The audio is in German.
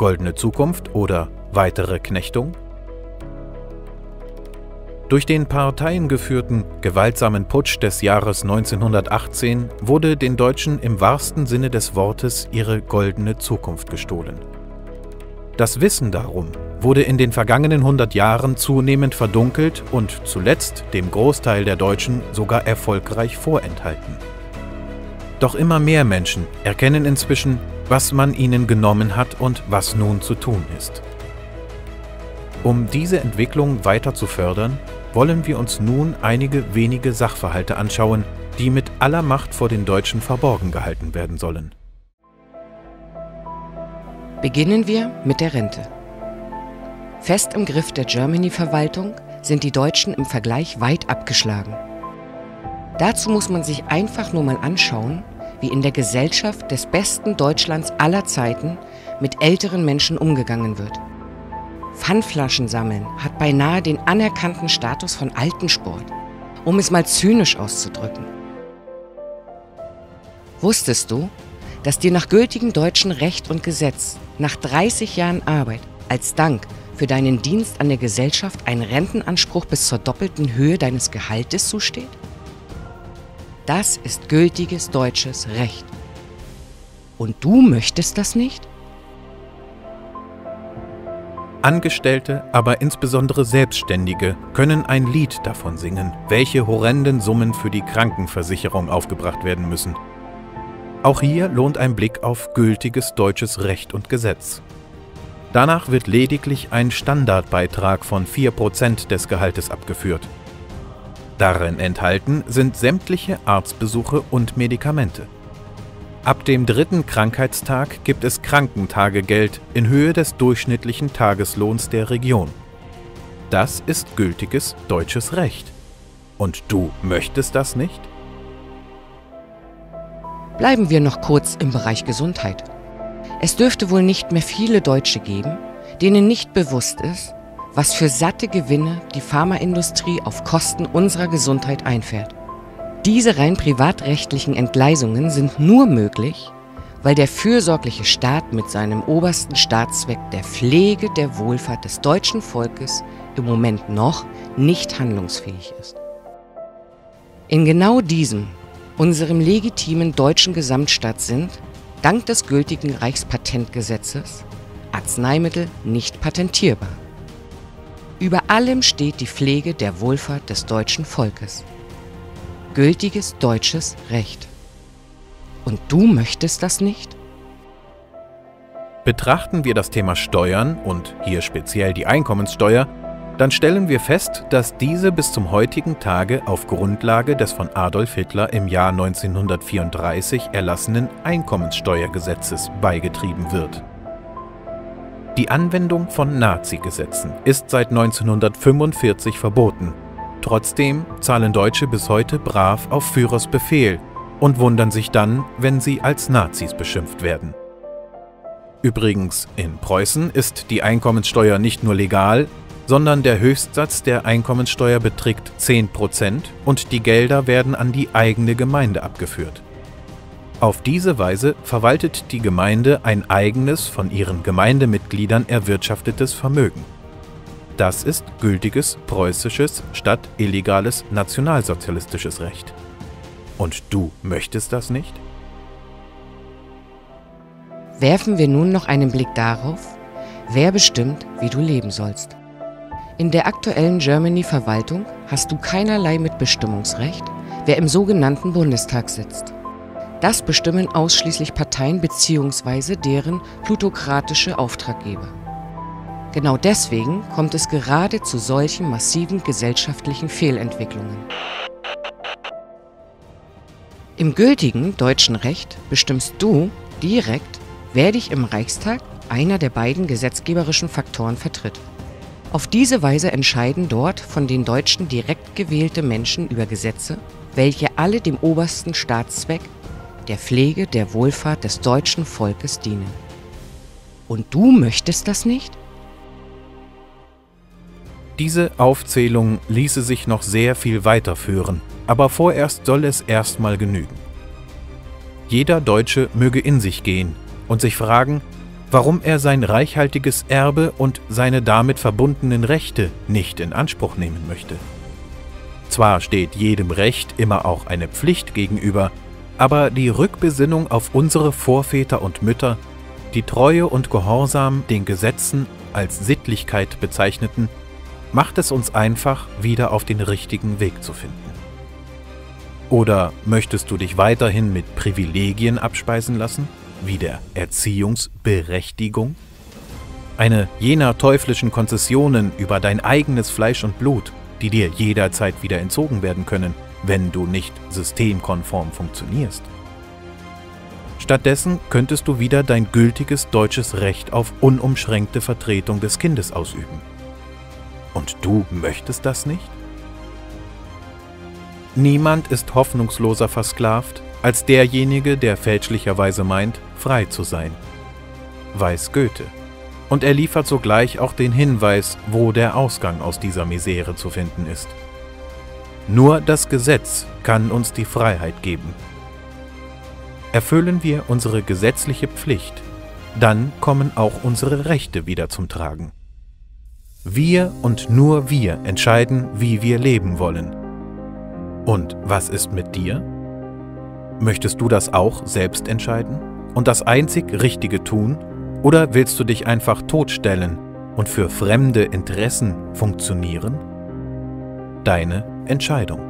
Goldene Zukunft oder weitere Knechtung? Durch den parteiengeführten, gewaltsamen Putsch des Jahres 1918 wurde den Deutschen im wahrsten Sinne des Wortes ihre goldene Zukunft gestohlen. Das Wissen darum wurde in den vergangenen 100 Jahren zunehmend verdunkelt und zuletzt dem Großteil der Deutschen sogar erfolgreich vorenthalten. Doch immer mehr Menschen erkennen inzwischen, was man ihnen genommen hat und was nun zu tun ist. Um diese Entwicklung weiter zu fördern, wollen wir uns nun einige wenige Sachverhalte anschauen, die mit aller Macht vor den Deutschen verborgen gehalten werden sollen. Beginnen wir mit der Rente. Fest im Griff der Germany-Verwaltung sind die Deutschen im Vergleich weit abgeschlagen. Dazu muss man sich einfach nur mal anschauen, wie in der Gesellschaft des besten Deutschlands aller Zeiten mit älteren Menschen umgegangen wird. Pfandflaschen sammeln hat beinahe den anerkannten Status von Altensport, um es mal zynisch auszudrücken. Wusstest du, dass dir nach gültigem deutschen Recht und Gesetz nach 30 Jahren Arbeit als Dank für deinen Dienst an der Gesellschaft ein Rentenanspruch bis zur doppelten Höhe deines Gehaltes zusteht? Das ist gültiges deutsches Recht. Und du möchtest das nicht? Angestellte, aber insbesondere Selbstständige können ein Lied davon singen, welche horrenden Summen für die Krankenversicherung aufgebracht werden müssen. Auch hier lohnt ein Blick auf gültiges deutsches Recht und Gesetz. Danach wird lediglich ein Standardbeitrag von 4% des Gehaltes abgeführt. Darin enthalten sind sämtliche Arztbesuche und Medikamente. Ab dem dritten Krankheitstag gibt es Krankentagegeld in Höhe des durchschnittlichen Tageslohns der Region. Das ist gültiges deutsches Recht. Und du möchtest das nicht? Bleiben wir noch kurz im Bereich Gesundheit. Es dürfte wohl nicht mehr viele Deutsche geben, denen nicht bewusst ist, was für satte Gewinne die Pharmaindustrie auf Kosten unserer Gesundheit einfährt. Diese rein privatrechtlichen Entgleisungen sind nur möglich, weil der fürsorgliche Staat mit seinem obersten Staatszweck der Pflege der Wohlfahrt des deutschen Volkes im Moment noch nicht handlungsfähig ist. In genau diesem, unserem legitimen deutschen Gesamtstaat sind, dank des gültigen Reichspatentgesetzes, Arzneimittel nicht patentierbar. Über allem steht die Pflege der Wohlfahrt des deutschen Volkes gültiges deutsches Recht. Und du möchtest das nicht? Betrachten wir das Thema Steuern und hier speziell die Einkommenssteuer, dann stellen wir fest, dass diese bis zum heutigen Tage auf Grundlage des von Adolf Hitler im Jahr 1934 erlassenen Einkommenssteuergesetzes beigetrieben wird. Die Anwendung von Nazi-Gesetzen ist seit 1945 verboten Trotzdem zahlen Deutsche bis heute brav auf Führers Befehl und wundern sich dann, wenn sie als Nazis beschimpft werden. Übrigens, in Preußen ist die Einkommenssteuer nicht nur legal, sondern der Höchstsatz der Einkommenssteuer beträgt 10% und die Gelder werden an die eigene Gemeinde abgeführt. Auf diese Weise verwaltet die Gemeinde ein eigenes, von ihren Gemeindemitgliedern erwirtschaftetes Vermögen. Das ist gültiges preußisches statt illegales nationalsozialistisches Recht. Und du möchtest das nicht? Werfen wir nun noch einen Blick darauf, wer bestimmt, wie du leben sollst. In der aktuellen Germany-Verwaltung hast du keinerlei Mitbestimmungsrecht, wer im sogenannten Bundestag sitzt. Das bestimmen ausschließlich Parteien bzw. deren plutokratische Auftraggeber. Genau deswegen kommt es gerade zu solchen massiven gesellschaftlichen Fehlentwicklungen. Im gültigen deutschen Recht bestimmst du direkt, wer dich im Reichstag einer der beiden gesetzgeberischen Faktoren vertritt. Auf diese Weise entscheiden dort von den Deutschen direkt gewählte Menschen über Gesetze, welche alle dem obersten Staatszweck, der Pflege der Wohlfahrt des deutschen Volkes dienen. Und du möchtest das nicht? Diese Aufzählung ließe sich noch sehr viel weiterführen, aber vorerst soll es erstmal genügen. Jeder Deutsche möge in sich gehen und sich fragen, warum er sein reichhaltiges Erbe und seine damit verbundenen Rechte nicht in Anspruch nehmen möchte. Zwar steht jedem Recht immer auch eine Pflicht gegenüber, aber die Rückbesinnung auf unsere Vorväter und Mütter, die Treue und Gehorsam den Gesetzen als Sittlichkeit bezeichneten, macht es uns einfach, wieder auf den richtigen Weg zu finden. Oder möchtest du dich weiterhin mit Privilegien abspeisen lassen, wie der Erziehungsberechtigung? Eine jener teuflischen Konzessionen über dein eigenes Fleisch und Blut, die dir jederzeit wieder entzogen werden können, wenn du nicht systemkonform funktionierst. Stattdessen könntest du wieder dein gültiges deutsches Recht auf unumschränkte Vertretung des Kindes ausüben. Und du möchtest das nicht? Niemand ist hoffnungsloser versklavt als derjenige, der fälschlicherweise meint, frei zu sein. Weiß Goethe. Und er liefert sogleich auch den Hinweis, wo der Ausgang aus dieser Misere zu finden ist. Nur das Gesetz kann uns die Freiheit geben. Erfüllen wir unsere gesetzliche Pflicht, dann kommen auch unsere Rechte wieder zum Tragen. Wir und nur wir entscheiden, wie wir leben wollen. Und was ist mit dir? Möchtest du das auch selbst entscheiden und das einzig Richtige tun, oder willst du dich einfach totstellen und für fremde Interessen funktionieren? Deine Entscheidung.